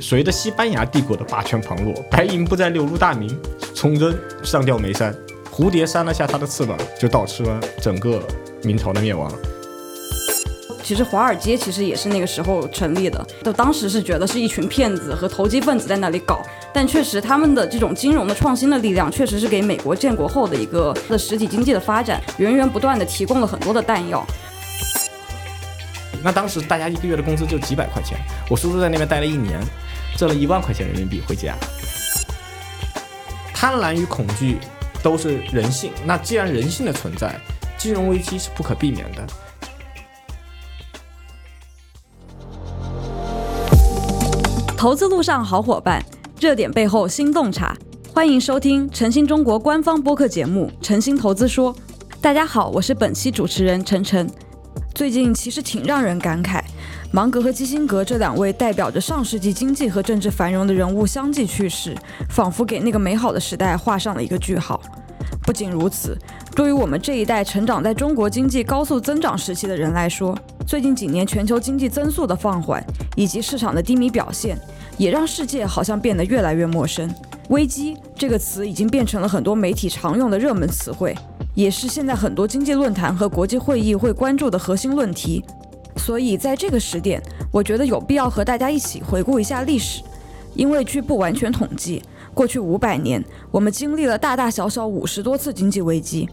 随着西班牙帝国的霸权旁落，白银不再流入大明，崇祯上吊眉山，蝴蝶扇了下他的翅膀，就导致了整个明朝的灭亡。其实华尔街其实也是那个时候成立的，就当时是觉得是一群骗子和投机分子在那里搞，但确实他们的这种金融的创新的力量，确实是给美国建国后的一个的实体经济的发展源源不断的提供了很多的弹药。那当时大家一个月的工资就几百块钱，我叔叔在那边待了一年，挣了一万块钱人民币回家。贪婪与恐惧都是人性，那既然人性的存在，金融危机是不可避免的。投资路上好伙伴，热点背后新洞察，欢迎收听晨星中国官方播客节目《晨星投资说》。大家好，我是本期主持人晨晨。最近其实挺让人感慨，芒格和基辛格这两位代表着上世纪经济和政治繁荣的人物相继去世，仿佛给那个美好的时代画上了一个句号。不仅如此，对于我们这一代成长在中国经济高速增长时期的人来说，最近几年全球经济增速的放缓以及市场的低迷表现，也让世界好像变得越来越陌生。危机这个词已经变成了很多媒体常用的热门词汇，也是现在很多经济论坛和国际会议会关注的核心论题。所以在这个时点，我觉得有必要和大家一起回顾一下历史，因为据不完全统计，过去五百年我们经历了大大小小五十多次经济危机。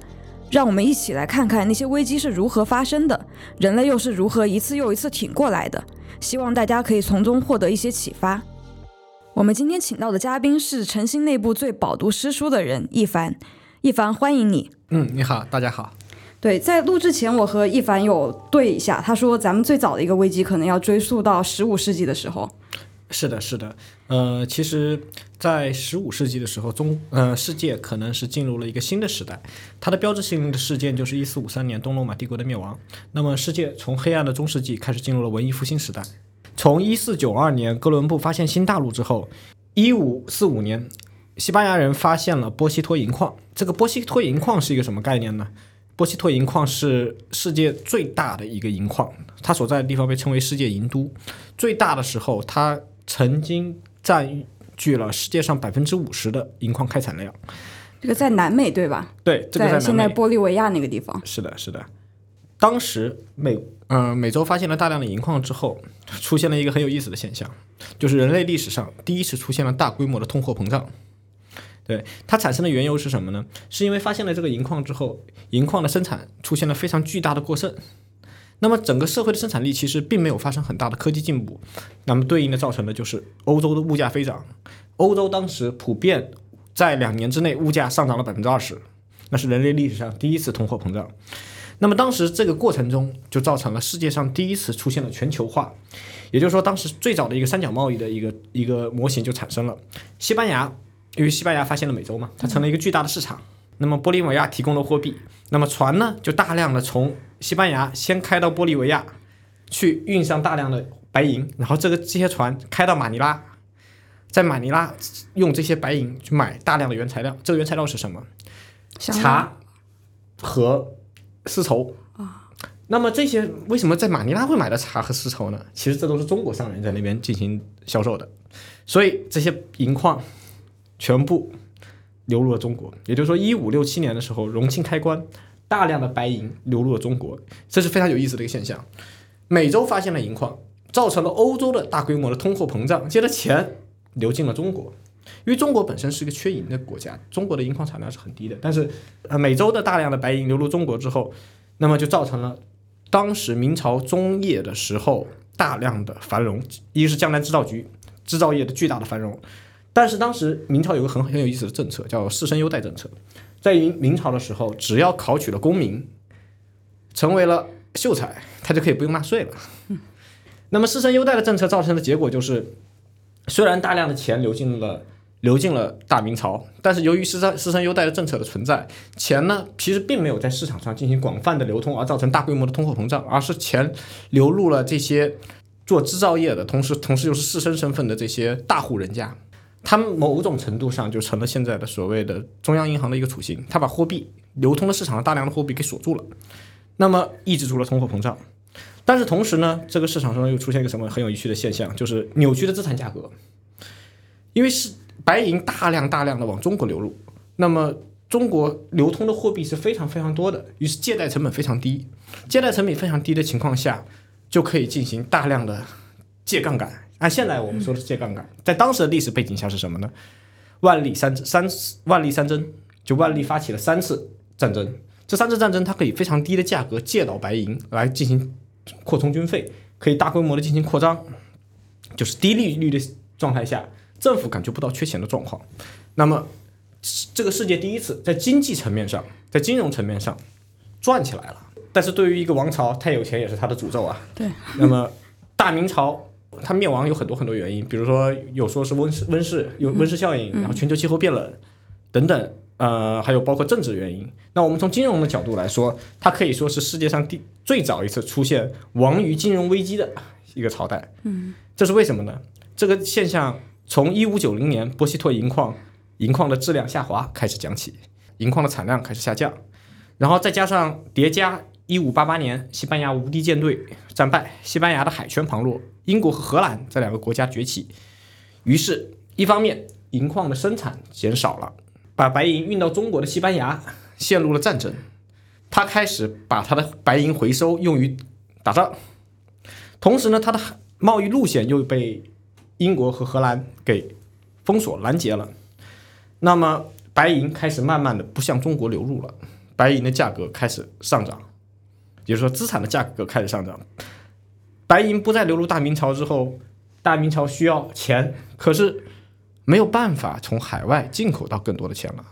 让我们一起来看看那些危机是如何发生的，人类又是如何一次又一次挺过来的。希望大家可以从中获得一些启发。我们今天请到的嘉宾是晨星内部最饱读诗书的人一凡，一凡欢迎你。嗯，你好，大家好。对，在录之前我和一凡有对一下，他说咱们最早的一个危机可能要追溯到十五世纪的时候。是的，是的，呃，其实，在十五世纪的时候，中呃世界可能是进入了一个新的时代。它的标志性的事件就是一四五三年东罗马帝国的灭亡。那么，世界从黑暗的中世纪开始进入了文艺复兴时代。从一四九二年哥伦布发现新大陆之后，一五四五年，西班牙人发现了波西托银矿。这个波西托银矿是一个什么概念呢？波西托银矿是世界最大的一个银矿，它所在的地方被称为世界银都。最大的时候，它曾经占据了世界上百分之五十的银矿开采量。这个在南美对吧？对，这个在现在玻利维亚那个地方。是的，是的。当时美嗯、美洲发现了大量的银矿之后，出现了一个很有意思的现象，就是人类历史上第一次出现了大规模的通货膨胀。对它产生的缘由是什么呢？是因为发现了这个银矿之后，银矿的生产出现了非常巨大的过剩。那么整个社会的生产力其实并没有发生很大的科技进步，那么对应的造成的就是欧洲的物价飞涨。欧洲当时普遍在两年之内物价上涨了百分之二十，那是人类历史上第一次通货膨胀。那么当时这个过程中就造成了世界上第一次出现了全球化，也就是说当时最早的一个三角贸易的一个一个模型就产生了。西班牙因为西班牙发现了美洲嘛，它成了一个巨大的市场。那么玻利维亚提供了货币，那么船呢就大量的从西班牙先开到玻利维亚，去运上大量的白银，然后这个这些船开到马尼拉，在马尼拉用这些白银去买大量的原材料。这个原材料是什么？茶和丝绸啊那么这些为什么在马尼拉会买到茶和丝绸呢？其实这都是中国商人在那边进行销售的，所以这些银矿全部流入了中国。也就是说，一五六七年的时候，隆庆开关，大量的白银流入了中国，这是非常有意思的一个现象。美洲发现了银矿，造成了欧洲的大规模的通货膨胀，接着钱流进了中国。因为中国本身是一个缺银的国家，中国的银矿产量是很低的，但是呃，美洲的大量的白银流入中国之后，那么就造成了当时明朝中叶的时候大量的繁荣，一个是江南制造局制造业的巨大的繁荣，但是当时明朝有个很很有意思的政策，叫士绅优待政策，在明明朝的时候，只要考取了功名，成为了秀才，他就可以不用纳税了。那么士绅优待的政策造成的结果就是，虽然大量的钱流进了流进了大明朝，但是由于士绅士绅优待的政策的存在，钱呢其实并没有在市场上进行广泛的流通，而造成大规模的通货膨胀，而是钱流入了这些做制造业的，同时同时又是士绅身份的这些大户人家。他们某种程度上就成了现在的所谓的中央银行的一个雏形，它把货币流通的市场上大量的货币给锁住了，那么抑制住了通货膨胀。但是同时呢，这个市场上又出现一个什么很有趣的现象，就是扭曲的资产价格。因为是白银大量大量的往中国流入，那么中国流通的货币是非常非常多的，于是借贷成本非常低，借贷成本非常低的情况下，就可以进行大量的借杠杆。按现在我们说的是借杠杆，在当时的历史背景下是什么呢？万历三三万历三征，就万历发起了三次战争，这三次战争它可以非常低的价格借到白银来进行扩充军费，可以大规模的进行扩张，就是低利率的状态下，政府感觉不到缺钱的状况。那么这个世界第一次在经济层面上，在金融层面上赚起来了。但是对于一个王朝，太有钱也是他的诅咒啊。对。那么大明朝它灭亡有很多很多原因，比如说有说是温室温室有温室效应，然后全球气候变冷等等，呃，还有包括政治原因。那我们从金融的角度来说，它可以说是世界上第最早一次出现亡于金融危机的一个朝代。嗯，这是为什么呢？这个现象从一五九零年波希托银矿银矿的质量下滑开始讲起，银矿的产量开始下降，然后再加上叠加一五八八年西班牙无敌舰队战败，西班牙的海权旁落，英国和荷兰这两个国家崛起，于是，一方面银矿的生产减少了，把白银运到中国的西班牙陷入了战争，他开始把他的白银回收用于打仗，同时呢，他的贸易路线又被英国和荷兰给封锁拦截了。那么白银开始慢慢的不向中国流入了，白银的价格开始上涨，也就是说资产的价格开始上涨。白银不再流入大明朝之后，大明朝需要钱，可是没有办法从海外进口到更多的钱了。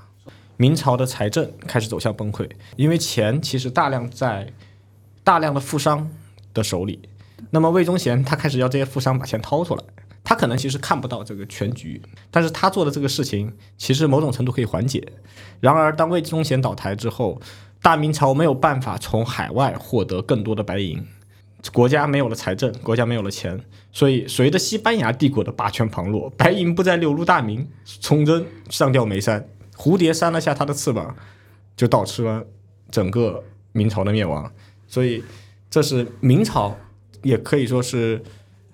明朝的财政开始走向崩溃，因为钱其实大量在大量的富商的手里。那么魏忠贤他开始要这些富商把钱掏出来。他可能其实看不到这个全局，但是他做的这个事情其实某种程度可以缓解。然而，当魏忠贤倒台之后，大明朝没有办法从海外获得更多的白银，国家没有了财政，国家没有了钱，所以随着西班牙帝国的霸权旁落，白银不再流入大明，崇祯上吊眉山，蝴蝶扇了下他的翅膀，就导致了整个明朝的灭亡。所以，这是明朝，也可以说是。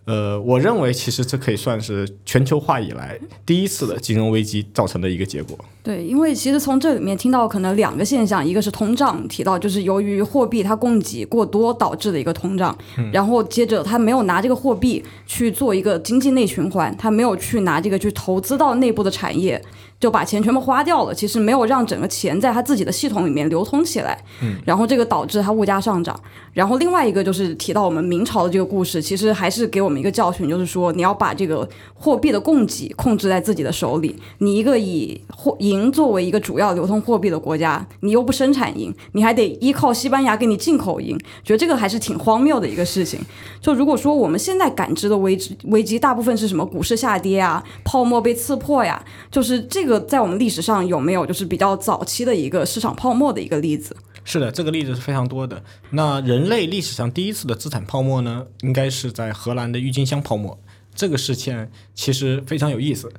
呃，我认为其实这可以算是全球化以来第一次的金融危机造成的一个结果。对，因为其实从这里面听到可能两个现象，一个是通胀，提到就是由于货币它供给过多导致的一个通胀，然后接着他没有拿这个货币去做一个经济内循环，他没有去拿这个去投资到内部的产业。就把钱全部花掉了，其实没有让整个钱在他自己的系统里面流通起来，嗯，然后这个导致他物价上涨。然后另外一个就是提到我们明朝的这个故事，其实还是给我们一个教训，就是说你要把这个货币的供给控制在自己的手里。你一个以货银作为一个主要流通货币的国家，你又不生产银，你还得依靠西班牙给你进口银，觉得这个还是挺荒谬的一个事情。就如果说我们现在感知的危机危机，大部分是什么？股市下跌啊，泡沫被刺破呀，就是这个。这个在我们历史上有没有就是比较早期的一个市场泡沫的一个例子？是的，这个例子是非常多的。那人类历史上第一次的资产泡沫呢，应该是在荷兰的郁金香泡沫。这个事件其实非常有意思，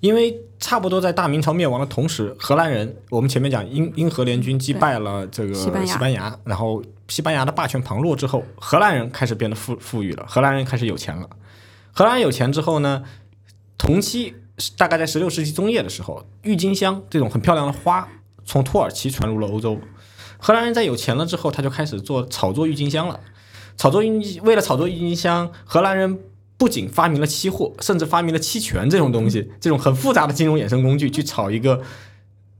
因为差不多在大明朝灭亡的同时，荷兰人我们前面讲英英荷联军击败了这个西班牙，然后西班牙的霸权旁落之后，荷兰人开始变得富富裕了，荷兰人开始有钱了。荷兰有钱之后呢，同期。大概在十六世纪中叶的时候，郁金香这种很漂亮的花从土耳其传入了欧洲。荷兰人在有钱了之后，他就开始做炒作郁金香了。炒作郁为了炒作郁金香，荷兰人不仅发明了期货，甚至发明了期权这种东西，这种很复杂的金融衍生工具去炒一个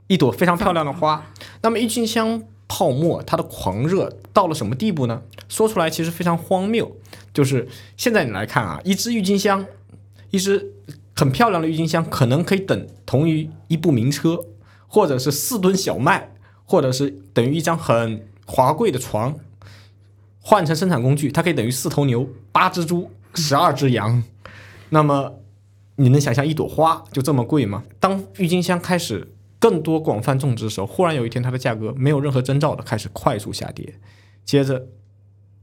一朵非常漂亮的花。那么郁金香泡沫它的狂热到了什么地步呢？说出来其实非常荒谬，就是现在你来看啊，一支郁金香，一支。很漂亮的郁金香可能可以等同于一部名车，或者是四吨小麦，或者是等于一张很华贵的床。换成生产工具，它可以等于四头牛、八只猪、十二只羊。那么，你能想象一朵花就这么贵吗？当郁金香开始更多广泛种植的时候，忽然有一天它的价格没有任何征兆的开始快速下跌，接着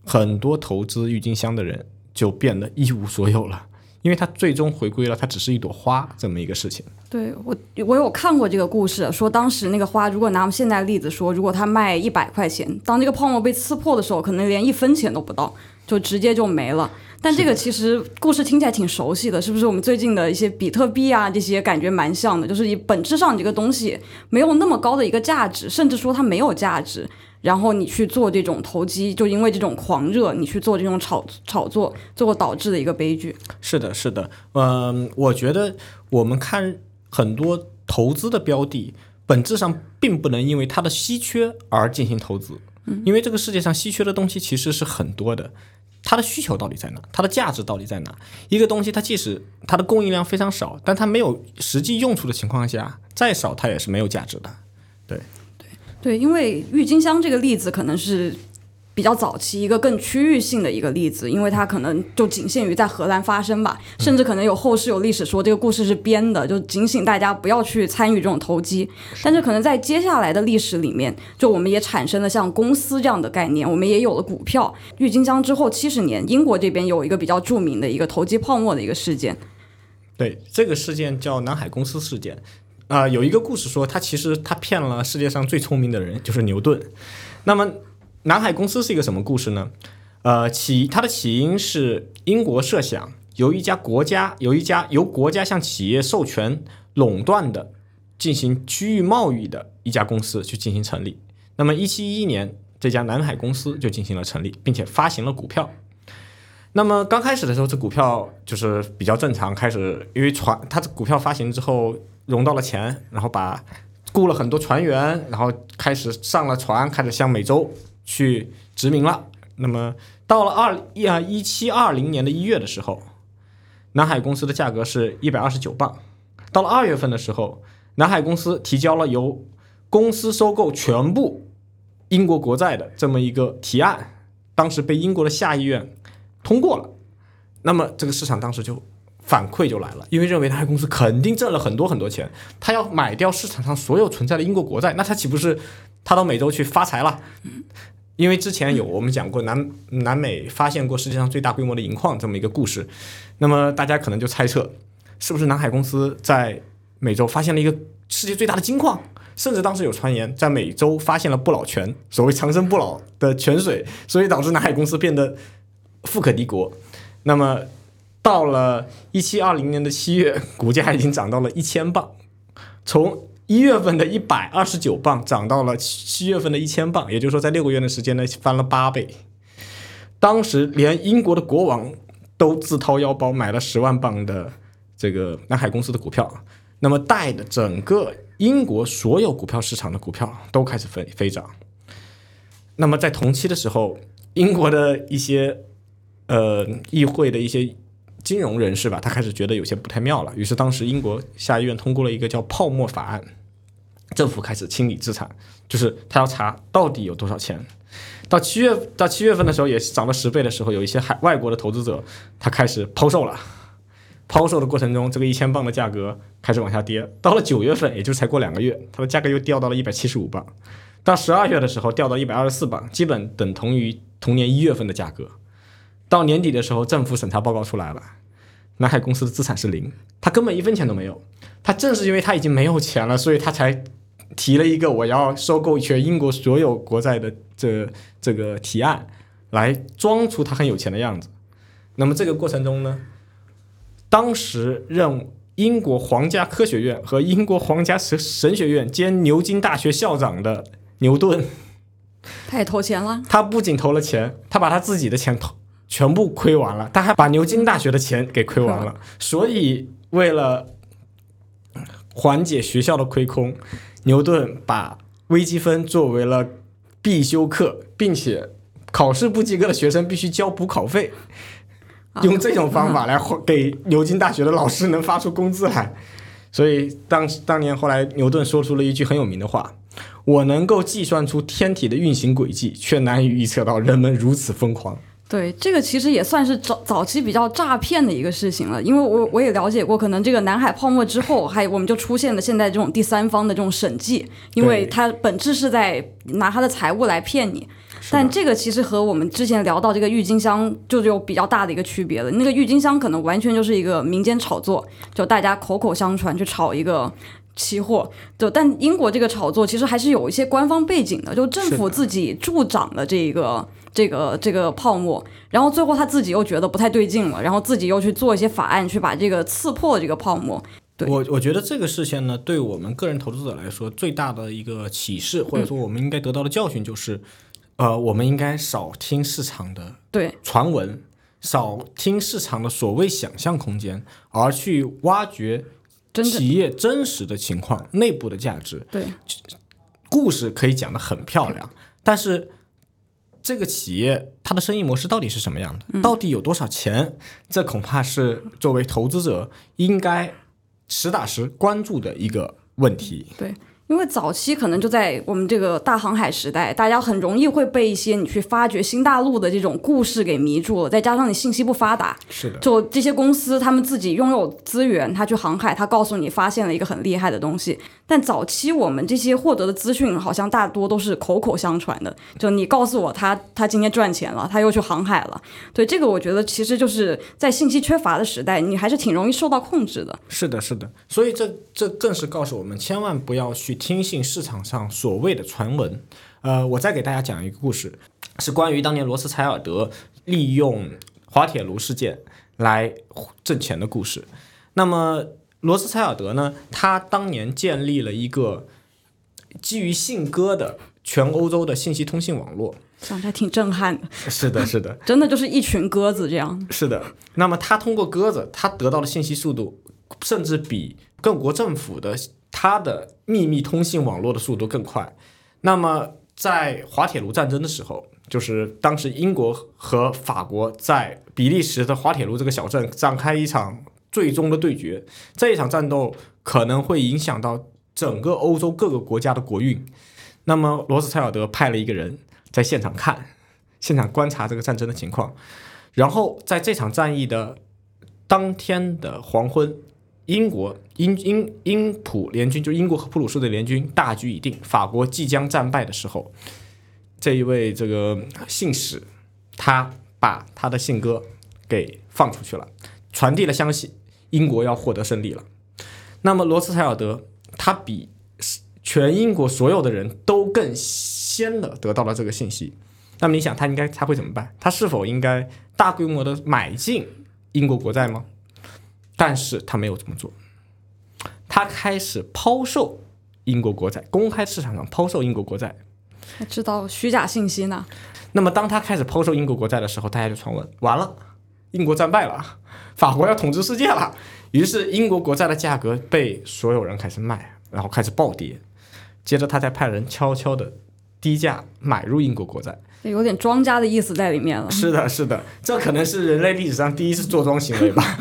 很多投资郁金香的人就变得一无所有了。因为它最终回归了，它只是一朵花这么一个事情。对我，我有看过这个故事，说当时那个花，如果拿我们现在例子说，如果它卖一百块钱，当这个泡沫被刺破的时候，可能连一分钱都不到。就直接就没了。但这个其实故事听起来挺熟悉的，是不是？我们最近的一些比特币啊，这些感觉蛮像的，就是你本质上这个东西没有那么高的一个价值，甚至说它没有价值，然后你去做这种投机，就因为这种狂热，你去做这种炒炒作，最后导致的一个悲剧。是的，是的，嗯，我觉得我们看很多投资的标的，本质上并不能因为它的稀缺而进行投资，因为这个世界上稀缺的东西其实是很多的。它的需求到底在哪？它的价值到底在哪？一个东西，它即使它的供应量非常少，但它没有实际用处的情况下，再少它也是没有价值的。对，对，因为郁金香这个例子可能是。比较早期一个更区域性的一个例子，因为它可能就仅限于在荷兰发生吧，甚至可能有后世有历史说这个故事是编的，就警醒大家不要去参与这种投机。但是可能在接下来的历史里面，就我们也产生了像公司这样的概念，我们也有了股票。郁金香之后七十年，英国这边有一个比较著名的一个投机泡沫的一个事件。对，这个事件叫南海公司事件。啊，有一个故事说，他其实他骗了世界上最聪明的人，就是牛顿。那么。南海公司是一个什么故事呢？呃，起它的起因是英国设想由一家国家由一家由国家向企业授权垄断的进行区域贸易的一家公司去进行成立。那么，一七一一年，这家南海公司就进行了成立，并且发行了股票。那么刚开始的时候，这股票就是比较正常，开始因为船，它的股票发行之后融到了钱，然后把雇了很多船员，然后开始上了船，开始向美洲。去殖民了。那么到了二一啊一七二零年的一月的时候，南海公司的价格是一百二十九磅。到了二月份的时候，南海公司提交了由公司收购全部英国国债的这么一个提案，当时被英国的下议院通过了。那么这个市场当时就反馈就来了，因为认为南海公司肯定挣了很多很多钱，他要买掉市场上所有存在的英国国债，那他岂不是他到美洲去发财了？因为之前有我们讲过南南美发现过世界上最大规模的银矿这么一个故事，那么大家可能就猜测，是不是南海公司在美洲发现了一个世界最大的金矿？甚至当时有传言在美洲发现了不老泉，所谓长生不老的泉水，所以导致南海公司变得富可敌国。那么到了一七二零年的七月，股价已经涨到了一千磅，从。一月份的一百二十九磅涨到了七月份的一千磅，也就是说，在六个月的时间内翻了八倍。当时连英国的国王都自掏腰包买了十万磅的这个南海公司的股票，那么带的整个英国所有股票市场的股票都开始飞飞涨。那么在同期的时候，英国的一些呃议会的一些。金融人士吧，他开始觉得有些不太妙了，于是当时英国下议院通过了一个叫泡沫法案，政府开始清理资产，就是他要查到底有多少钱。到七月到七月份的时候，也涨了十倍的时候，有一些海外国的投资者他开始抛售了，抛售的过程中，这个一千磅的价格开始往下跌。到了九月份，也就才过两个月，它的价格又掉到了一百七十五磅。到十二月的时候，掉到一百二十四磅，基本等同于同年一月份的价格。到年底的时候，政府审查报告出来了，南海公司的资产是零，他根本一分钱都没有。他正是因为他已经没有钱了，所以他才提了一个我要收购全英国所有国债的这这个提案，来装出他很有钱的样子。那么这个过程中呢，当时任英国皇家科学院和英国皇家神神学院兼牛津大学校长的牛顿，他也投钱了。他不仅投了钱，他把他自己的钱投。全部亏完了，他还把牛津大学的钱给亏完了，所以为了缓解学校的亏空，牛顿把微积分作为了必修课，并且考试不及格的学生必须交补考费，用这种方法来给牛津大学的老师能发出工资来。所以当当年后来牛顿说出了一句很有名的话：“我能够计算出天体的运行轨迹，却难以预测到人们如此疯狂。”对，这个其实也算是早早期比较诈骗的一个事情了，因为我我也了解过，可能这个南海泡沫之后，还我们就出现了现在这种第三方的这种审计，因为它本质是在拿他的财务来骗你。但这个其实和我们之前聊到这个郁金香就有比较大的一个区别了。那个郁金香可能完全就是一个民间炒作，就大家口口相传去炒一个期货。就但英国这个炒作其实还是有一些官方背景的，就政府自己助长了这个。这个这个泡沫，然后最后他自己又觉得不太对劲了，然后自己又去做一些法案去把这个刺破这个泡沫。对。我我觉得这个事情呢，对我们个人投资者来说，最大的一个启示，或者说我们应该得到的教训就是，呃，我们应该少听市场的对。传闻，少听市场的所谓想象空间，而去挖掘企业真实的情况、内部的价值。对。故事可以讲得很漂亮，但是这个企业它的生意模式到底是什么样的？到底有多少钱？这恐怕是作为投资者应该实打实关注的一个问题。对。因为早期可能就在我们这个大航海时代，大家很容易会被一些你去发掘新大陆的这种故事给迷住了，再加上你信息不发达，是的，就这些公司，他们自己拥有资源，他去航海，他告诉你发现了一个很厉害的东西。但早期我们这些获得的资讯，好像大多都是口口相传的。就你告诉我他他今天赚钱了，他又去航海了。对这个，我觉得其实就是在信息缺乏的时代，你还是挺容易受到控制的。是的，是的。所以这这更是告诉我们，千万不要去听信市场上所谓的传闻。呃，我再给大家讲一个故事，是关于当年罗斯柴尔德利用滑铁卢事件来挣钱的故事。那么罗斯柴尔德呢，他当年建立了一个基于信鸽的全欧洲的信息通信网络。想起来挺震撼的，是的，是的，真的就是一群鸽子这样。是的。那么他通过鸽子，他得到的信息速度，甚至比各国政府的它的秘密通信网络的速度更快。那么在滑铁卢战争的时候，就是当时英国和法国在比利时的滑铁卢这个小镇展开一场最终的对决。这一场战斗可能会影响到整个欧洲各个国家的国运。那么罗斯柴尔德派了一个人在现场看，现场观察这个战争的情况，然后在这场战役的当天的黄昏，英国英英英普联军，就英国和普鲁士的联军大局已定，法国即将战败的时候，这一位这个信使，他把他的信鸽给放出去了，传递了消息，英国要获得胜利了。那么罗斯柴尔德他比全英国所有的人都更先的得到了这个信息。那么你想，他应该他会怎么办？他是否应该大规模的买进英国国债吗？但是他没有这么做，他开始抛售英国国债，公开市场上抛售英国国债。他知道虚假信息呢？那么当他开始抛售英国国债的时候，大家就传闻完了，英国战败了，法国要统治世界了。于是英国国债的价格被所有人开始卖，然后开始暴跌。接着他再派人悄悄的低价买入英国国债。有点庄家的意思在里面了。是的，是的，这可能是人类历史上第一次坐庄行为吧。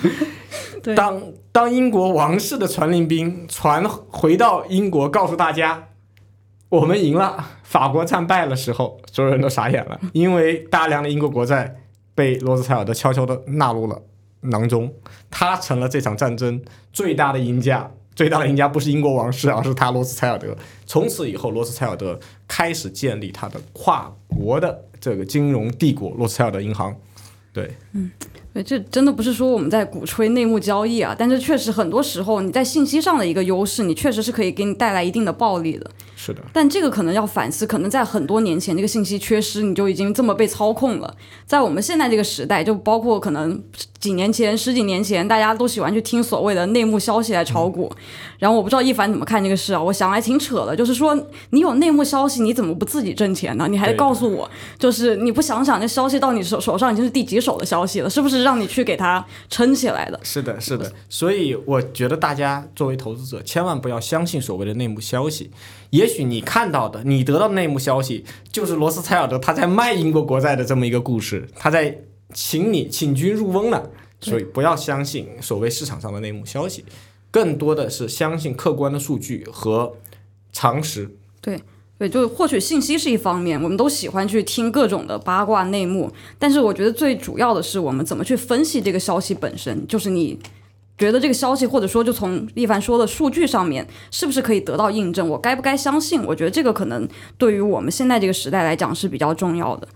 对，当当英国王室的传令兵传回到英国，告诉大家我们赢了，法国战败的时候，所有人都傻眼了，因为大量的英国国债被罗斯柴尔德悄悄的纳入了囊中，他成了这场战争最大的赢家。最大的赢家不是英国王室，而是他罗斯柴尔德。从此以后，罗斯柴尔德开始建立他的跨国的这个金融帝国——罗斯柴尔德银行。对，对，这真的不是说我们在鼓吹内幕交易啊，但是确实很多时候你在信息上的一个优势，你确实是可以给你带来一定的暴利的。是的，但这个可能要反思，可能在很多年前这个信息缺失，你就已经这么被操控了。在我们现在这个时代，就包括可能几年前、十几年前，大家都喜欢去听所谓的内幕消息来炒股。然后我不知道一凡怎么看这个事啊？我想来挺扯的，就是说你有内幕消息，你怎么不自己挣钱呢？你还告诉我，就是你不想想这消息到你手手上已经是第几手的消息了，是不是让你去给它撑起来的？是的，是的，所以我觉得大家作为投资者，千万不要相信所谓的内幕消息。也许你看到的、你得到的内幕消息，就是罗斯柴尔德他在卖英国国债的这么一个故事，他在请你请君入瓮了。所以不要相信所谓市场上的内幕消息，更多的是相信客观的数据和常识。对，对就是获取信息是一方面，我们都喜欢去听各种的八卦内幕，但是我觉得最主要的是我们怎么去分析这个消息本身，就是你觉得这个消息，或者说就从一凡说的数据上面，是不是可以得到印证，我该不该相信？我觉得这个可能对于我们现在这个时代来讲是比较重要的。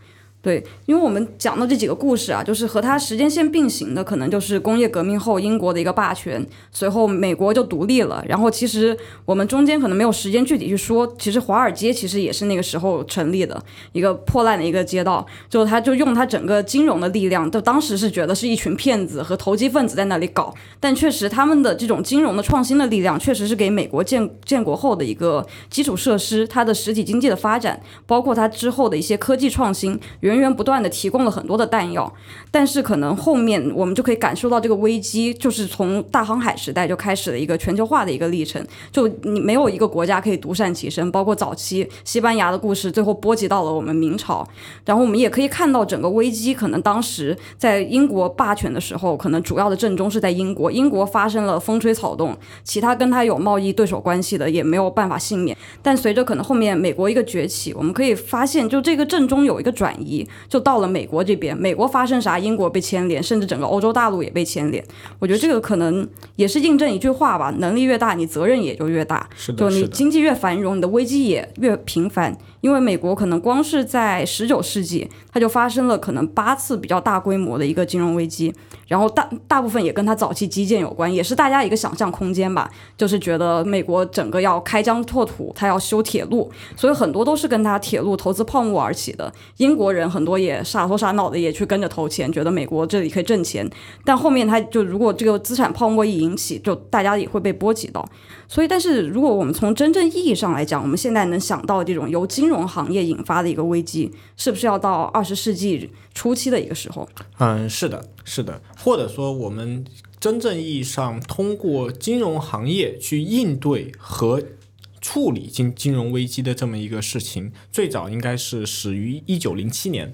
对，因为我们讲的这几个故事啊，就是和它时间线并行的，可能就是工业革命后英国的一个霸权，随后美国就独立了。然后其实我们中间可能没有时间具体去说，其实华尔街其实也是那个时候成立的一个破烂的一个街道，就他就用他整个金融的力量，就当时是觉得是一群骗子和投机分子在那里搞，但确实他们的这种金融的创新的力量，确实是给美国建建国后的一个基础设施，它的实体经济的发展，包括它之后的一些科技创新。源源不断的提供了很多的弹药，但是可能后面我们就可以感受到这个危机，就是从大航海时代就开始了一个全球化的一个历程。就你没有一个国家可以独善其身，包括早期西班牙的故事，最后波及到了我们明朝。然后我们也可以看到整个危机，可能当时在英国霸权的时候，可能主要的正中是在英国，英国发生了风吹草动，其他跟他有贸易对手关系的也没有办法幸免。但随着可能后面美国一个崛起，我们可以发现，就这个正中有一个转移。就到了美国这边，美国发生啥，英国被牵连，甚至整个欧洲大陆也被牵连。我觉得这个可能也是印证一句话吧：能力越大，你责任也就越大。是的，就你经济越繁荣，你的危机也越频繁。因为美国可能光是在十九世纪，它就发生了可能八次比较大规模的一个金融危机，然后大大部分也跟它早期基建有关，也是大家一个想象空间吧，就是觉得美国整个要开疆拓土，它要修铁路，所以很多都是跟它铁路投资泡沫而起的。英国人很多也傻头傻脑的也去跟着投钱，觉得美国这里可以挣钱，但后面它就如果这个资产泡沫一引起，就大家也会被波及到。所以，但是如果我们从真正意义上来讲，我们现在能想到这种由金融行业引发的一个危机，是不是要到二十世纪初期的一个时候？嗯，是的，是的。或者说，我们真正意义上通过金融行业去应对和处理金金融危机的这么一个事情，最早应该是始于一九零七年。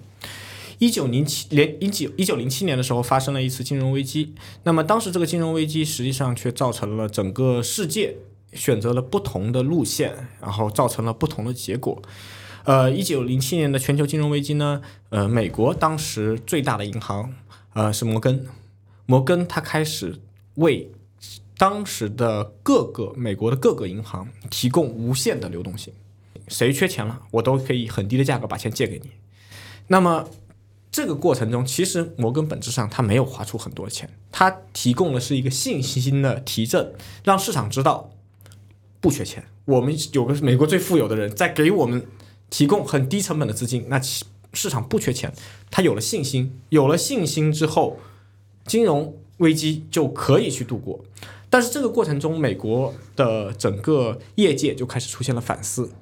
一九零七年，一九一九零七年的时候发生了一次金融危机。那么当时这个金融危机实际上却造成了整个世界选择了不同的路线，然后造成了不同的结果。呃，一九零七年的全球金融危机呢，呃，美国当时最大的银行呃是摩根，摩根它开始为当时的各个美国的各个银行提供无限的流动性，谁缺钱了，我都可以很低的价格把钱借给你。那么这个过程中，其实摩根本质上他没有花出很多钱，他提供的是一个信心的提振，让市场知道不缺钱。我们有个美国最富有的人在给我们提供很低成本的资金，那市场不缺钱，他有了信心，有了信心之后，金融危机就可以去度过。但是这个过程中，美国的整个业界就开始出现了反思。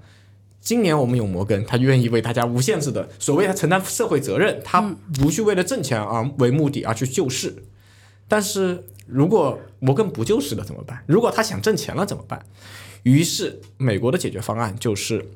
今年我们有摩根，他愿意为大家无限制的所谓他承担社会责任，他不去为了挣钱而为目的而去救市。但是如果摩根不救市了怎么办？如果他想挣钱了怎么办？于是美国的解决方案就是。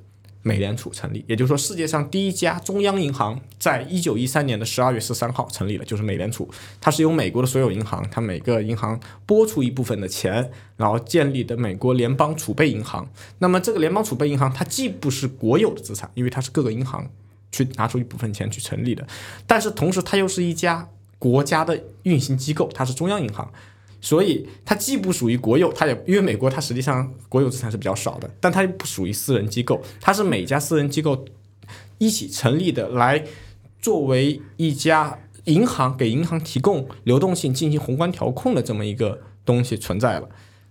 美联储成立，也就是说，世界上第一家中央银行在一九一三年的十二月十三号成立了，就是美联储。它是由美国的所有银行，它每个银行拨出一部分的钱，然后建立的美国联邦储备银行。那么，这个联邦储备银行它既不是国有的资产，因为它是各个银行去拿出一部分钱去成立的，但是同时它又是一家国家的运行机构，它是中央银行。所以它既不属于国有，它也因为美国它实际上国有资产是比较少的，但它又不属于私人机构，它是每家私人机构一起成立的，来作为一家银行给银行提供流动性、进行宏观调控的这么一个东西存在了。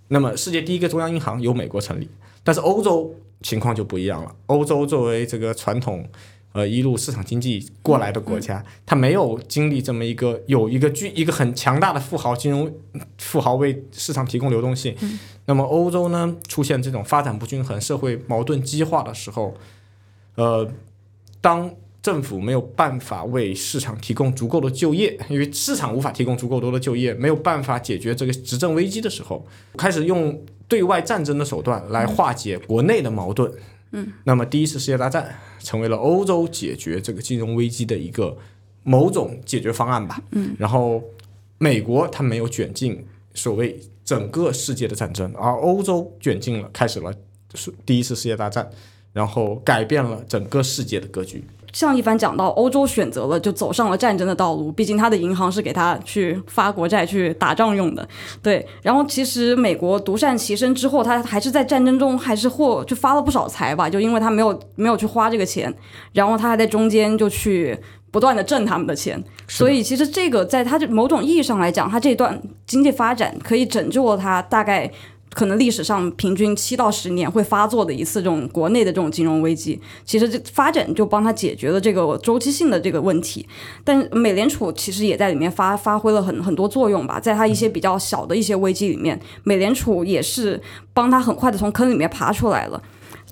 那么世界第一个中央银行由美国成立，但是欧洲情况就不一样了。欧洲作为这个传统。呃，一路市场经济过来的国家，它没有经历这么一个有一个巨一个很强大的富豪金融富豪为市场提供流动性。那么欧洲呢，出现这种发展不均衡、社会矛盾激化的时候，呃，当政府没有办法为市场提供足够的就业，因为市场无法提供足够多的就业，没有办法解决这个执政危机的时候，开始用对外战争的手段来化解国内的矛盾。嗯，那么第一次世界大战成为了欧洲解决这个金融危机的一个某种解决方案吧。嗯，然后美国它没有卷进所谓整个世界的战争，而欧洲卷进了，开始了是第一次世界大战。然后改变了整个世界的格局。像一凡讲到，欧洲选择了就走上了战争的道路，毕竟他的银行是给他去发国债去打仗用的，对。然后其实美国独善其身之后，他还是在战争中还是获就发了不少财吧，就因为他没有没有去花这个钱，然后他还在中间就去不断的挣他们的钱，所以其实这个在他这某种意义上来讲，他这段经济发展可以拯救了他大概。可能历史上平均七到十年会发作的一次这种国内的这种金融危机，其实这发展就帮他解决了这个周期性的这个问题。但美联储其实也在里面发发挥了很很多作用吧，在他一些比较小的一些危机里面，美联储也是帮他很快的从坑里面爬出来了。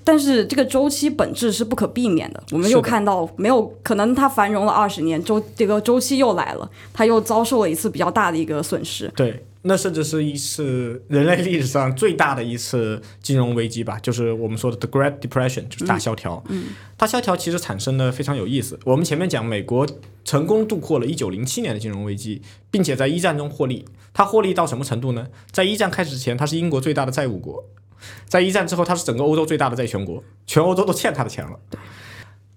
但是这个周期本质是不可避免的，我们又看到没有可能它繁荣了二十年，周这个周期又来了，它又遭受了一次比较大的一个损失。对。那甚至是一次人类历史上最大的一次金融危机吧，就是我们说的 The Great Depression，就是大萧条。嗯，大萧条其实产生的非常有意思。我们前面讲，美国成功度过了一九零七年的金融危机，并且在一战中获利。它获利到什么程度呢？在一战开始之前，它是英国最大的债务国；在一战之后，它是整个欧洲最大的债权国，全欧洲都欠它的钱了。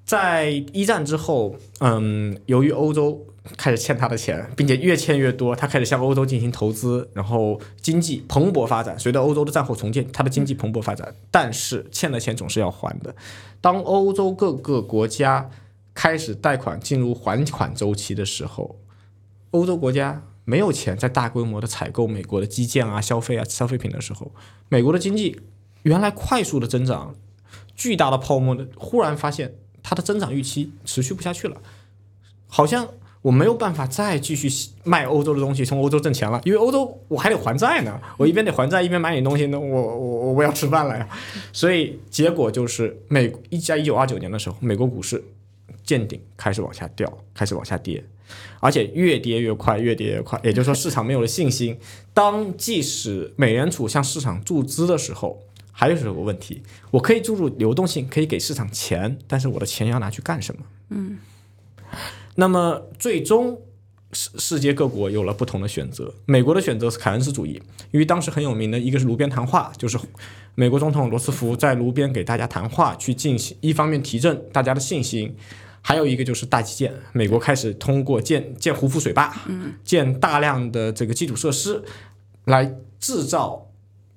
在一战之后，嗯，由于欧洲。开始欠他的钱，并且越欠越多。他开始向欧洲进行投资，然后经济蓬勃发展。随着欧洲的战后重建，他的经济蓬勃发展。但是欠的钱总是要还的。当欧洲各个国家开始贷款进入还款周期的时候，欧洲国家没有钱在大规模的采购美国的基建啊、消费啊、消费品的时候，美国的经济原来快速的增长、巨大的泡沫的，忽然发现它的增长预期持续不下去了，好像。我没有办法再继续卖欧洲的东西，从欧洲挣钱了，因为欧洲我还得还债呢，我一边得还债，一边买点东西，那我我我我要吃饭了呀。所以结果就是美一在一九二九年的时候，美国股市见顶，开始往下掉，开始往下跌，而且越跌越快，越跌越快。也就是说，市场没有了信心。当即使美联储向市场注资的时候，还有什么问题，我可以注入流动性，可以给市场钱，但是我的钱要拿去干什么？嗯。那么最终，世世界各国有了不同的选择。美国的选择是凯恩斯主义，因为当时很有名的一个是炉边谈话，就是美国总统罗斯福在炉边给大家谈话，去进行一方面提振大家的信心，还有一个就是大基建。美国开始通过建建胡夫水坝，建大量的这个基础设施，来制造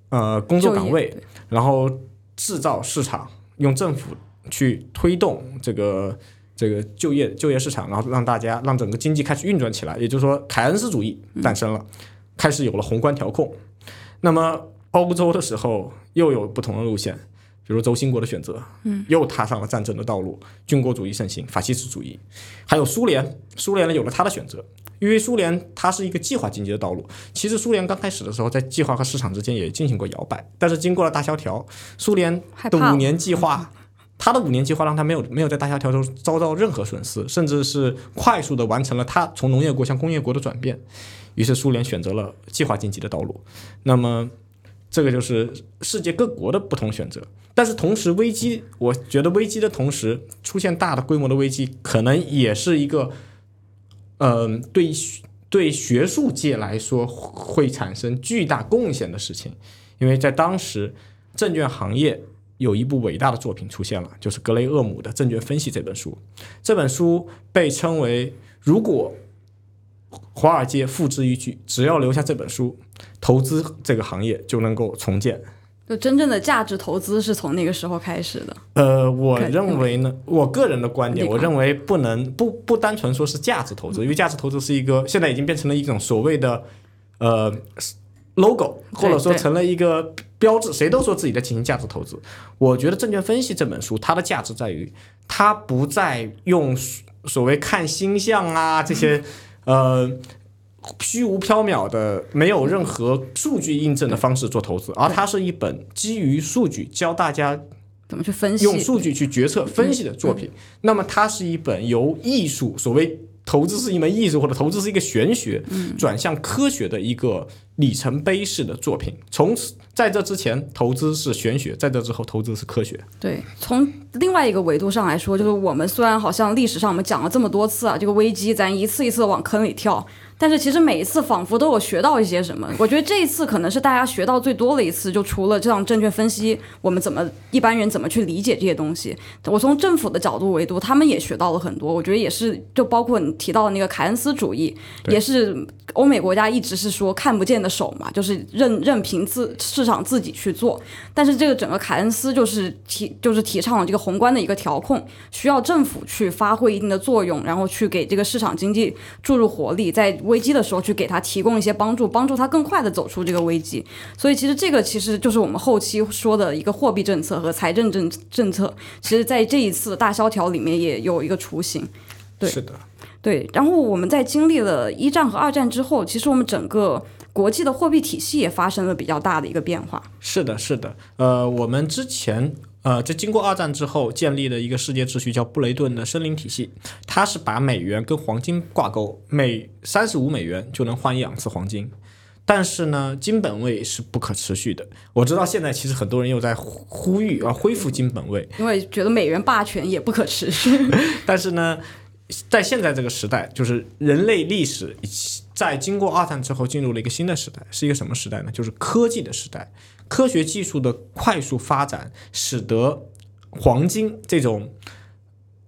呃工作岗位，然后制造市场，用政府去推动这个。这个就业就业市场，然后让大家让整个经济开始运转起来，也就是说凯恩斯主义诞生了，开始有了宏观调控。那么欧洲的时候又有不同的路线，比如轴心国的选择，嗯，又踏上了战争的道路，军国主义盛行，法西斯主义，还有苏联，苏联呢有了他的选择，因为苏联它是一个计划经济的道路。其实苏联刚开始的时候在计划和市场之间也进行过摇摆，但是经过了大萧条，苏联的五年计划。他的五年计划让他没有没有在大萧条中遭到任何损失，甚至是快速的完成了他从农业国向工业国的转变。于是苏联选择了计划经济的道路。那么，这个就是世界各国的不同选择。但是同时，危机，我觉得危机的同时出现大的规模的危机，可能也是一个，嗯，对对学术界来说会产生巨大贡献的事情，因为在当时证券行业。有一部伟大的作品出现了，就是格雷厄姆的《证券分析》这本书。这本书被称为，如果华尔街付之一炬，只要留下这本书，投资这个行业就能够重建。就真正的价值投资是从那个时候开始的。呃，我认为呢，我个人的观点，我认为不能不不单纯说是价值投资，因为价值投资是一个现在已经变成了一种所谓的呃 logo，或者说成了一个。标志，谁都说自己在进行价值投资。我觉得《证券分析》这本书，它的价值在于，它不再用所谓看星象啊 这些，呃，虚无缥缈的、没有任何数据印证的方式做投资，而它是一本基于数据教大家怎么去分析、用数据去决策分析的作品。那么，它是一本由艺术所谓。投资是一门艺术，或者投资是一个玄学，转向科学的一个里程碑式的作品。从此，在这之前，投资是玄学；在这之后，投资是科学。对，从另外一个维度上来说，就是我们虽然好像历史上我们讲了这么多次啊，这个危机咱一次一次往坑里跳，但是其实每一次仿佛都有学到一些什么。我觉得这一次可能是大家学到最多的一次，就除了这样证券分析，我们怎么一般人怎么去理解这些东西。我从政府的角度维度，他们也学到了很多。我觉得也是，就包括你提到的那个凯恩斯主义，也是欧美国家一直是说看不见的手嘛，就是任任凭自市场自己去做。但是这个整个凯恩斯就是提就是提倡了这个宏观的一个调控，需要政府去发挥一定的作用，然后去给这个市场经济注入活力，在危机的时候去给他提供一些帮助，帮助他更快的走出这个危机。所以其实这个其实就是我们后期说的一个货币政策和财政政政策，其实在这一次大萧条里面也有一个雏形。对，是的，对。然后我们在经历了一战和二战之后，其实我们整个国际的货币体系也发生了比较大的一个变化。是的，是的。呃，我们之前呃，在经过二战之后建立的一个世界秩序叫布雷顿的森林体系，它是把美元跟黄金挂钩，每三十五美元就能换一两次黄金。但是呢，金本位是不可持续的。我知道现在其实很多人又在呼呼吁要恢复金本位，因为觉得美元霸权也不可持续。但是呢，在现在这个时代，就是人类历史在经过二战之后进入了一个新的时代，是一个什么时代呢？就是科技的时代。科学技术的快速发展，使得黄金这种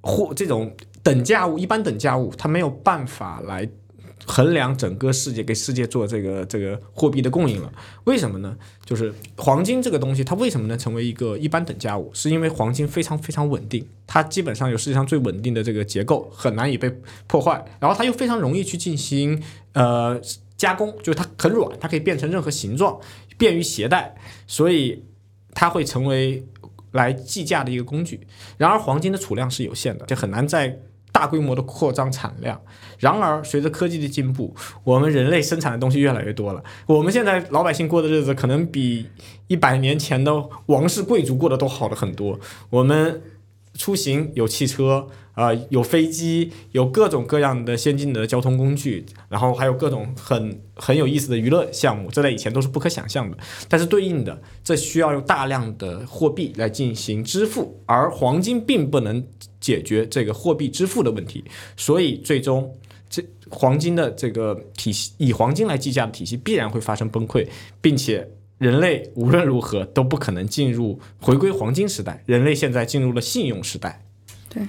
或这种等价物，一般等价物，它没有办法来衡量整个世界，给世界做这个这个货币的供应了。为什么呢？就是黄金这个东西，它为什么能成为一个一般等价物？是因为黄金非常非常稳定，它基本上有世界上最稳定的这个结构，很难以被破坏。然后它又非常容易去进行呃加工，就是它很软，它可以变成任何形状。便于携带，所以它会成为来计价的一个工具。然而，黄金的储量是有限的，就很难在大规模的扩张产量。然而，随着科技的进步，我们人类生产的东西越来越多了。我们现在老百姓过的日子，可能比一百年前的王室贵族过得都好了很多。我们出行有汽车。啊，有飞机，有各种各样的先进的交通工具，然后还有各种很很有意思的娱乐项目，这在以前都是不可想象的。但是对应的，这需要用大量的货币来进行支付，而黄金并不能解决这个货币支付的问题，所以最终这黄金的这个体系，以黄金来计价的体系必然会发生崩溃，并且人类无论如何都不可能进入回归黄金时代，人类现在进入了信用时代。对。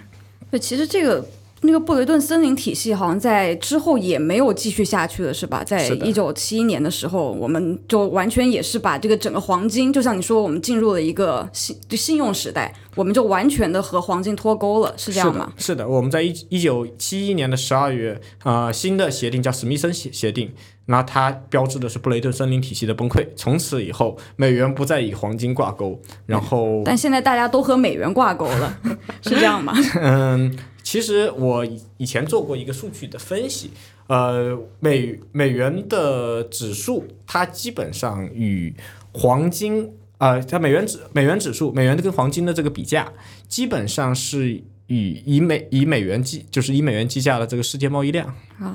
那，其实这个那个布雷顿森林体系好像在之后也没有继续下去了，是吧？在一九七一年的时候，我们就完全也是把这个整个黄金，就像你说，我们进入了一个信信用时代，我们就完全的和黄金脱钩了，是这样吗？是的，我们在一一九七一年的十二月，呃，新的协定叫史密森协协定，那它标志的是布雷顿森林体系的崩溃，从此以后美元不再以黄金挂钩，然后但现在大家都和美元挂钩了，是这样吗？嗯。其实我以前做过一个数据的分析，呃，美美元的指数它基本上与黄金，呃，它美元指美元指数，美元跟黄金的这个比价，基本上是。以以美以美元计就是以美元计价的这个世界贸易量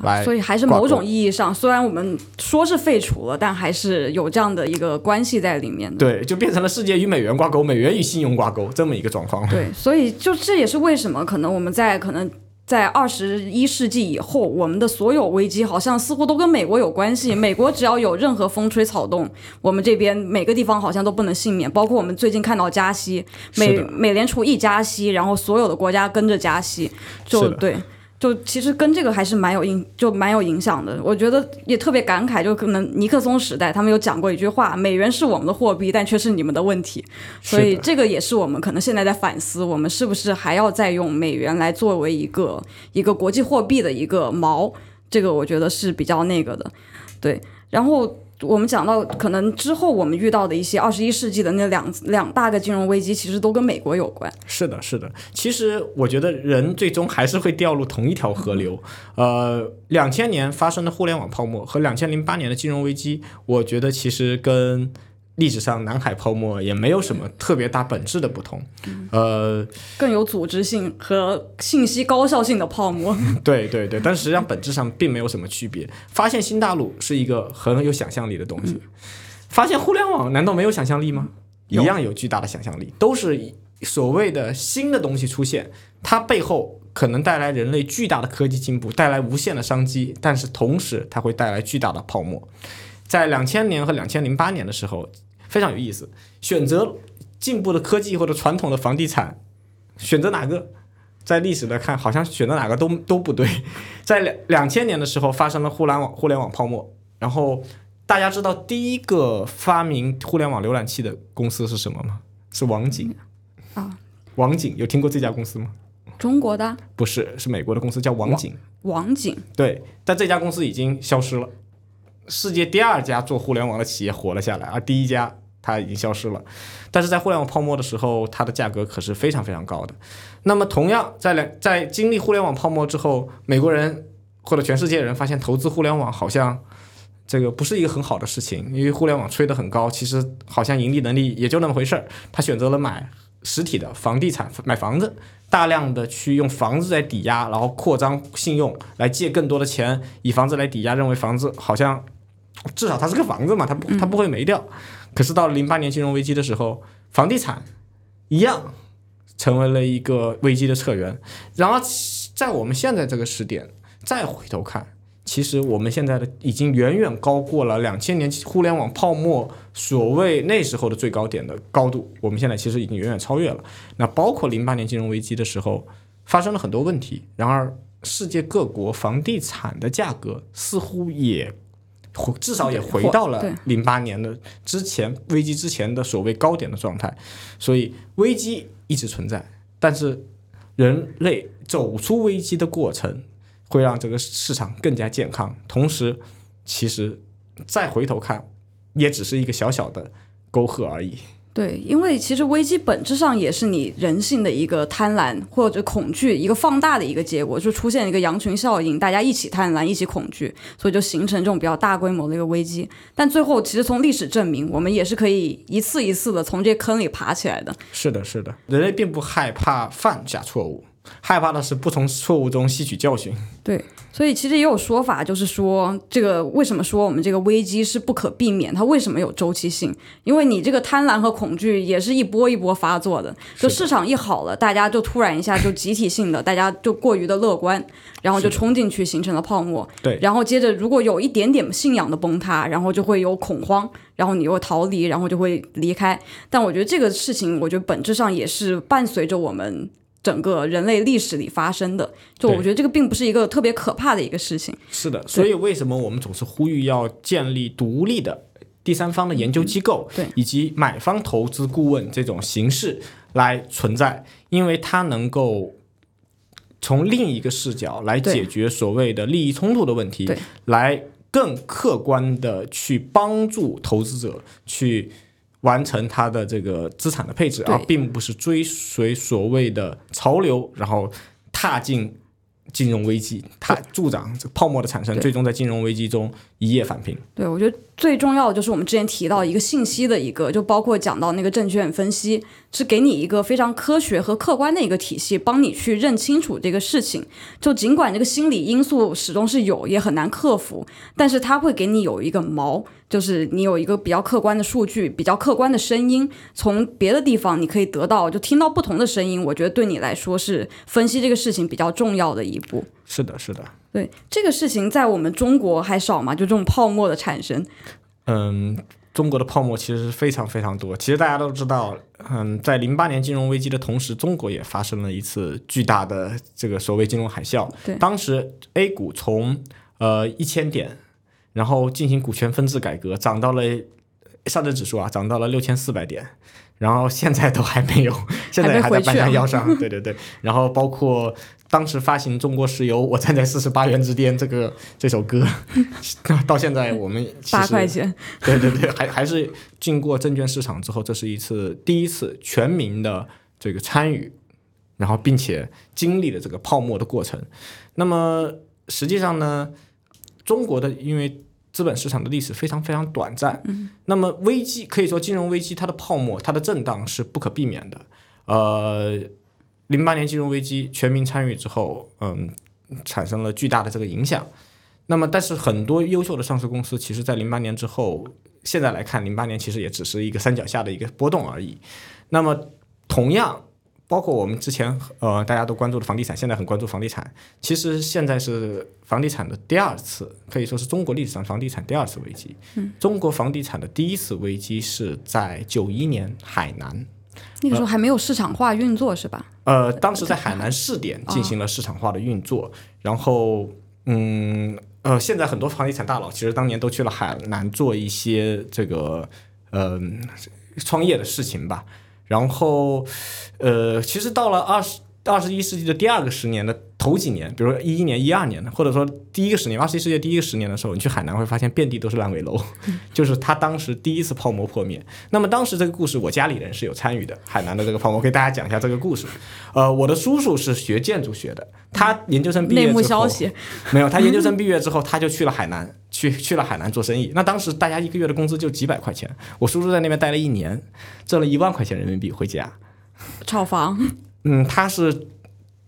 来，所以还是某种意义上，虽然我们说是废除了，但还是有这样的一个关系在里面的。对，就变成了世界与美元挂钩，美元与信用挂钩这么一个状况。对，所以就这也是为什么可能我们在可能。在二十一世纪以后，我们的所有危机好像似乎都跟美国有关系。美国只要有任何风吹草动，我们这边每个地方好像都不能幸免。包括我们最近看到加息，美美联储一加息，然后所有的国家跟着加息，就对。就其实跟这个还是蛮有影，就蛮有影响的。我觉得也特别感慨，就可能尼克松时代他们有讲过一句话：“美元是我们的货币，但却是你们的问题。”所以这个也是我们可能现在在反思，我们是不是还要再用美元来作为一个一个国际货币的一个锚？这个我觉得是比较那个的，对。然后。我们讲到可能之后我们遇到的一些二十一世纪的那两两大个金融危机，其实都跟美国有关。是的，是的。其实我觉得人最终还是会掉入同一条河流。呃，两千年发生的互联网泡沫和两千零八年的金融危机，我觉得其实跟。历史上南海泡沫也没有什么特别大本质的不同，呃，更有组织性和信息高效性的泡沫。对对对，但实际上本质上并没有什么区别。发现新大陆是一个很有想象力的东西，发现互联网难道没有想象力吗？一样有巨大的想象力，都是所谓的新的东西出现，它背后。可能带来人类巨大的科技进步，带来无限的商机，但是同时它会带来巨大的泡沫。在两千年和两千零八年的时候，非常有意思，选择进步的科技或者传统的房地产，选择哪个？在历史来看，好像选择哪个都都不对。在两两千年的时候，发生了互联网互联网泡沫，然后大家知道第一个发明互联网浏览器的公司是什么吗？是网景啊。网景有听过这家公司吗？中国的不是，是美国的公司，叫网景。网景对，但这家公司已经消失了。世界第二家做互联网的企业活了下来，而第一家它已经消失了。但是在互联网泡沫的时候，它的价格可是非常非常高的。那么，同样在两在经历互联网泡沫之后，美国人或者全世界人发现投资互联网好像这个不是一个很好的事情，因为互联网吹得很高，其实好像盈利能力也就那么回事儿。他选择了买实体的房地产，买房子，大量的去用房子来抵押，然后扩张信用，来借更多的钱，以房子来抵押，认为房子好像至少它是个房子嘛，它不它不会没掉。可是到了零八年金融危机的时候，房地产一样。成为了一个危机的策源，然而在我们现在这个时点再回头看，其实我们现在的已经远远高过了两千年互联网泡沫所谓那时候的最高点的高度，我们现在其实已经远远超越了。那包括零八年金融危机的时候发生了很多问题，然而世界各国房地产的价格似乎也至少也回到了零八年的之前危机之前的所谓高点的状态，所以危机。一直存在，但是人类走出危机的过程会让这个市场更加健康。同时，其实再回头看，也只是一个小小的沟壑而已。对，因为其实危机本质上也是你人性的一个贪婪或者恐惧一个放大的一个结果，就出现一个羊群效应，大家一起贪婪，一起恐惧，所以就形成这种比较大规模的一个危机。但最后，其实从历史证明，我们也是可以一次一次的从这坑里爬起来的。是的，是的，人类并不害怕犯下错误。害怕的是不从错误中吸取教训。对，所以其实也有说法，就是说这个为什么说我们这个危机是不可避免？它为什么有周期性？因为你这个贪婪和恐惧也是一波一波发作的。就市场一好了，大家就突然一下就集体性的，大家就过于的乐观，然后就冲进去形成了泡沫。对，然后接着如果有一点点信仰的崩塌，然后就会有恐慌，然后你又逃离，然后就会离开。但我觉得这个事情，我觉得本质上也是伴随着我们。整个人类历史里发生的，就我觉得这个并不是一个特别可怕的一个事情。是的，所以为什么我们总是呼吁要建立独立的第三方的研究机构，对，以及买方投资顾问这种形式来存在？因为它能够从另一个视角来解决所谓的利益冲突的问题，来更客观的去帮助投资者去。完成它的这个资产的配置，而并不是追随所谓的潮流，然后踏进金融危机，它助长这泡沫的产生，最终在金融危机中一夜返平。对，我觉得最重要的就是我们之前提到一个信息的一个，就包括讲到那个证券分析。是给你一个非常科学和客观的一个体系，帮你去认清楚这个事情。就尽管这个心理因素始终是有，也很难克服，但是它会给你有一个锚，就是你有一个比较客观的数据，比较客观的声音，从别的地方你可以得到，就听到不同的声音。我觉得对你来说是分析这个事情比较重要的一步。是的，是的。对这个事情，在我们中国还少吗？就这种泡沫的产生。嗯。中国的泡沫其实是非常非常多。其实大家都知道，嗯，在零八年金融危机的同时，中国也发生了一次巨大的这个所谓金融海啸。对，当时 A 股从呃一千点，然后进行股权分置改革，涨到了上证指数啊，涨到了六千四百点。然后现在都还没有，现在还在半山腰上。对对对。然后包括当时发行《中国石油》，我站在四十八元之巅这个这首歌，到现在我们八块钱。对对对，还还是经过证券市场之后，这是一次第一次全民的这个参与，然后并且经历了这个泡沫的过程。那么实际上呢，中国的因为。资本市场的历史非常非常短暂，那么危机可以说金融危机它的泡沫它的震荡是不可避免的。呃，零八年金融危机全民参与之后，嗯，产生了巨大的这个影响。那么，但是很多优秀的上市公司，其实在零八年之后，现在来看，零八年其实也只是一个三脚下的一个波动而已。那么，同样包括我们之前呃大家都关注的房地产，现在很关注房地产。其实现在是房地产的第二次，可以说是中国历史上房地产第二次危机。嗯，中国房地产的第一次危机是在九一年海南。那个时候还没有市场化运作是吧？呃，当时在海南试点进行了市场化的运作，然后嗯呃，现在很多房地产大佬其实当年都去了海南做一些这个嗯、创业的事情吧。然后，呃，其实到了二十二十一世纪的第二个十年的头几年，比如说一一年、一二年的，或者说第一个十年，二十一世纪第一个十年的时候，你去海南会发现遍地都是烂尾楼，就是他当时第一次泡沫破灭。那么当时这个故事，我家里人是有参与的，海南的这个泡沫，给大家讲一下这个故事。呃，我的叔叔是学建筑学的，他研究生毕业内幕之后消息，没有，他研究生毕业之后，他就去了海南，去去了海南做生意。那当时大家一个月的工资就几百块钱，我叔叔在那边待了一年，挣了一万块钱人民币回家。炒房嗯，他是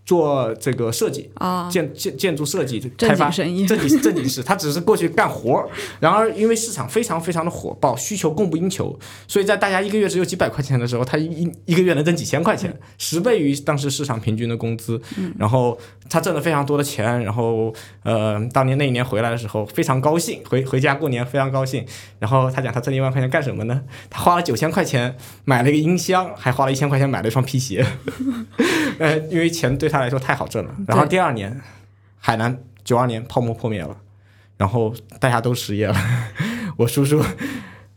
做这个设计啊，建建建筑设计开发正经正经事，他只是过去干活儿。然而，因为市场非常非常的火爆，需求供不应求，所以在大家一个月只有几百块钱的时候，他一一个月能挣几千块钱，十倍于当时市场平均的工资。然后他挣了非常多的钱，然后呃，当年那一年回来的时候非常高兴，回回家过年非常高兴。然后他讲他挣一万块钱干什么呢？他花了九千块钱买了一个音箱，还花了一千块钱买了一双皮鞋。呃，因为钱对他来说太好挣了。然后第二年，海南九二年泡沫破灭了，然后大家都失业了。我叔叔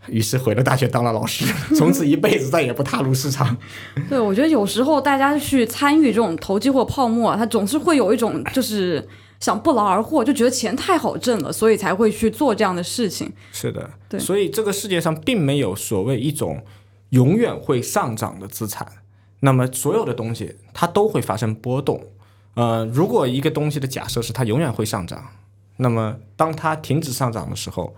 于是回了大学当了老师，从此一辈子再也不踏入市场。对，我觉得有时候大家去参与这种投机或泡沫，他总是会有一种就是想不劳而获，就觉得钱太好挣了，所以才会去做这样的事情。是的，对所以这个世界上并没有所谓一种永远会上涨的资产。那么所有的东西它都会发生波动。呃，如果一个东西的假设是它永远会上涨，那么当它停止上涨的时候，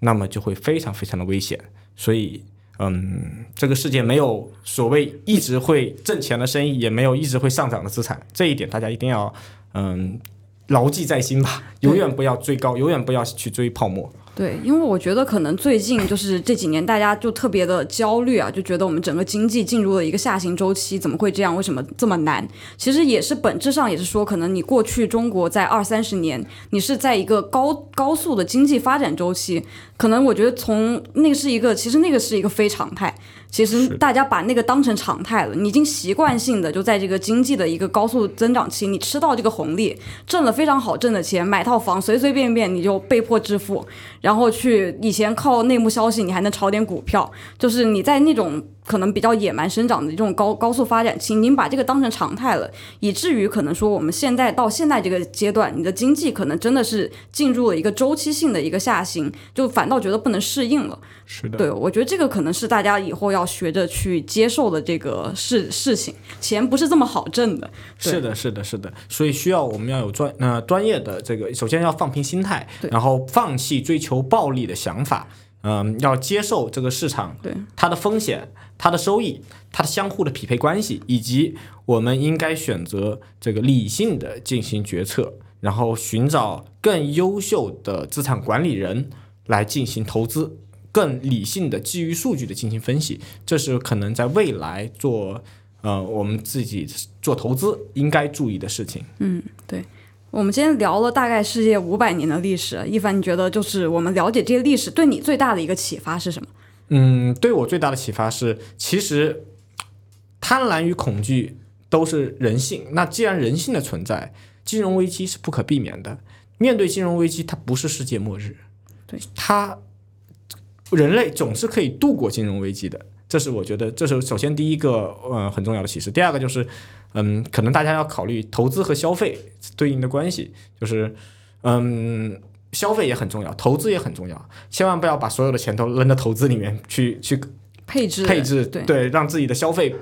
那么就会非常非常的危险。所以，嗯，这个世界没有所谓一直会挣钱的生意，也没有一直会上涨的资产，这一点大家一定要嗯牢记在心吧。永远不要追高，永远不要去追泡沫。对，因为我觉得可能最近就是这几年大家就特别的焦虑啊，就觉得我们整个经济进入了一个下行周期，怎么会这样？为什么这么难？其实也是本质上也是说，可能你过去中国在二三十年，你是在一个高高速的经济发展周期，可能我觉得从那是一个，其实那个是一个非常态。其实大家把那个当成常态了，你已经习惯性的就在这个经济的一个高速增长期，你吃到这个红利，挣了非常好挣的钱，买套房随随便便你就被迫致富，然后去以前靠内幕消息你还能炒点股票，就是你在那种可能比较野蛮生长的这种高高速发展期，您把这个当成常态了，以至于可能说我们现在到现在这个阶段，你的经济可能真的是进入了一个周期性的一个下行，就反倒觉得不能适应了。是的，对，我觉得这个可能是大家以后要学着去接受的这个事事情，钱不是这么好挣的。是的，是的，是的，所以需要我们要有专呃专业的这个，首先要放平心态，然后放弃追求暴利的想法，嗯、要接受这个市场对它的风险、它的收益、它的相互的匹配关系，以及我们应该选择这个理性的进行决策，然后寻找更优秀的资产管理人来进行投资。更理性的基于数据的进行分析，这是可能在未来做呃我们自己做投资应该注意的事情。嗯，对我们今天聊了大概世界五百年的历史，一凡，你觉得就是我们了解这些历史对你最大的一个启发是什么？嗯，对我最大的启发是，其实贪婪与恐惧都是人性。那既然人性的存在，金融危机是不可避免的。面对金融危机，它不是世界末日，对它人类总是可以度过金融危机的。这是我觉得，这是首先第一个呃很重要的启示。第二个就是，嗯，可能大家要考虑投资和消费对应的关系，就是嗯。消费也很重要，投资也很重要，千万不要把所有的钱都扔到投资里面去去配置配置，对让自己的消费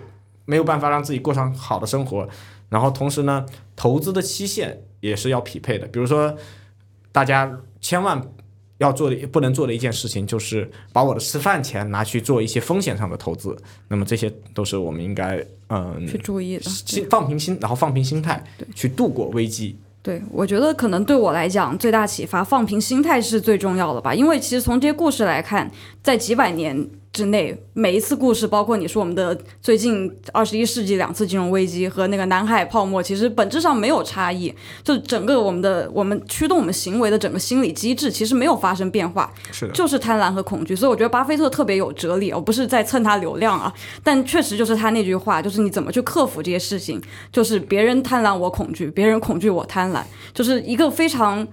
没有办法让自己过上好的生活。然后同时呢，投资的期限也是要匹配的。比如说，大家千万要做的不能做的一件事情，就是把我的吃饭钱拿去做一些风险上的投资。那么这些都是我们应该嗯去注意的。心放平心，然后放平心态，去度过危机。对，我觉得可能对我来讲最大启发，放平心态是最重要的吧。因为其实从这些故事来看，在几百年之内，每一次故事，包括你说我们的最近二十一世纪两次金融危机和那个南海泡沫，其实本质上没有差异，就整个我们的我们驱动我们行为的整个心理机制其实没有发生变化，是的，就是贪婪和恐惧。所以我觉得巴菲特特别有哲理，我不是在蹭他流量啊，但确实就是他那句话，就是你怎么去克服这些事情，就是别人贪婪我恐惧，别人恐惧我贪婪，就是一个非常。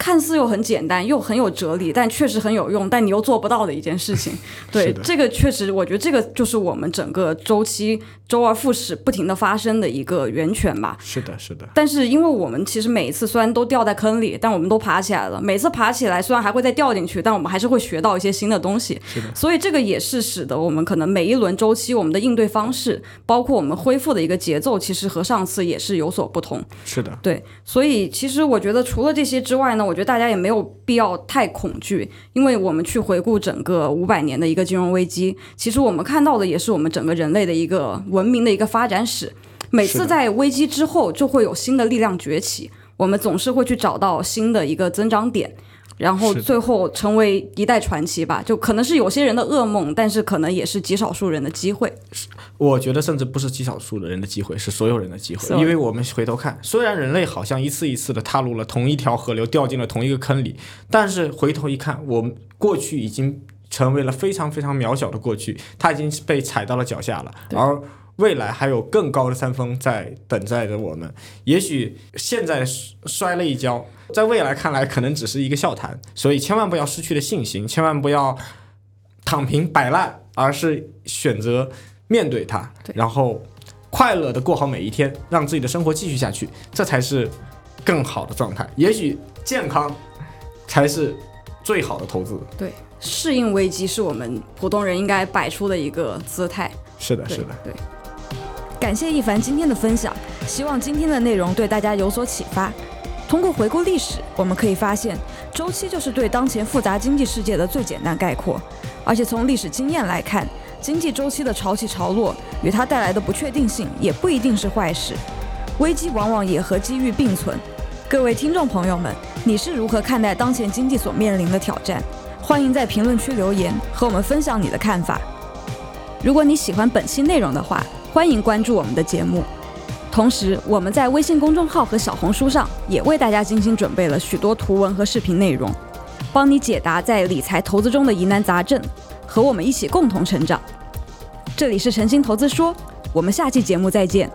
看似又很简单，又很有哲理，但确实很有用，但你又做不到的一件事情。对，这个确实，我觉得这个就是我们整个周期周而复始、不停的发生的一个源泉吧。是的，是的。但是因为我们其实每一次虽然都掉在坑里，但我们都爬起来了。每次爬起来，虽然还会再掉进去，但我们还是会学到一些新的东西。是的。所以这个也是使得我们可能每一轮周期我们的应对方式，包括我们恢复的一个节奏，其实和上次也是有所不同。是的。对，所以其实我觉得除了这些之外呢。我觉得大家也没有必要太恐惧，因为我们去回顾整个五百年的一个金融危机，其实我们看到的也是我们整个人类的一个文明的一个发展史。每次在危机之后，就会有新的力量崛起，我们总是会去找到新的一个增长点。然后最后成为一代传奇吧，就可能是有些人的噩梦，但是可能也是极少数人的机会。我觉得甚至不是极少数的人的机会，是所有人的机会。因为我们回头看，虽然人类好像一次一次的踏入了同一条河流，掉进了同一个坑里，但是回头一看，我们过去已经成为了非常非常渺小的过去，它已经被踩到了脚下了，而未来还有更高的山峰在等待着我们。也许现在摔了一跤。在未来看来，可能只是一个笑谈，所以千万不要失去了信心，千万不要躺平摆烂，而是选择面对它，然后快乐的过好每一天，让自己的生活继续下去，这才是更好的状态。也许健康才是最好的投资。对，适应危机是我们普通人应该摆出的一个姿态。是的，是的，对。感谢一凡今天的分享，希望今天的内容对大家有所启发。通过回顾历史，我们可以发现，周期就是对当前复杂经济世界的最简单概括。而且从历史经验来看，经济周期的潮起潮落与它带来的不确定性也不一定是坏事。危机往往也和机遇并存。各位听众朋友们，你是如何看待当前经济所面临的挑战？欢迎在评论区留言和我们分享你的看法。如果你喜欢本期内容的话，欢迎关注我们的节目。同时，我们在微信公众号和小红书上也为大家精心准备了许多图文和视频内容，帮你解答在理财投资中的疑难杂症，和我们一起共同成长。这里是诚心投资说，我们下期节目再见。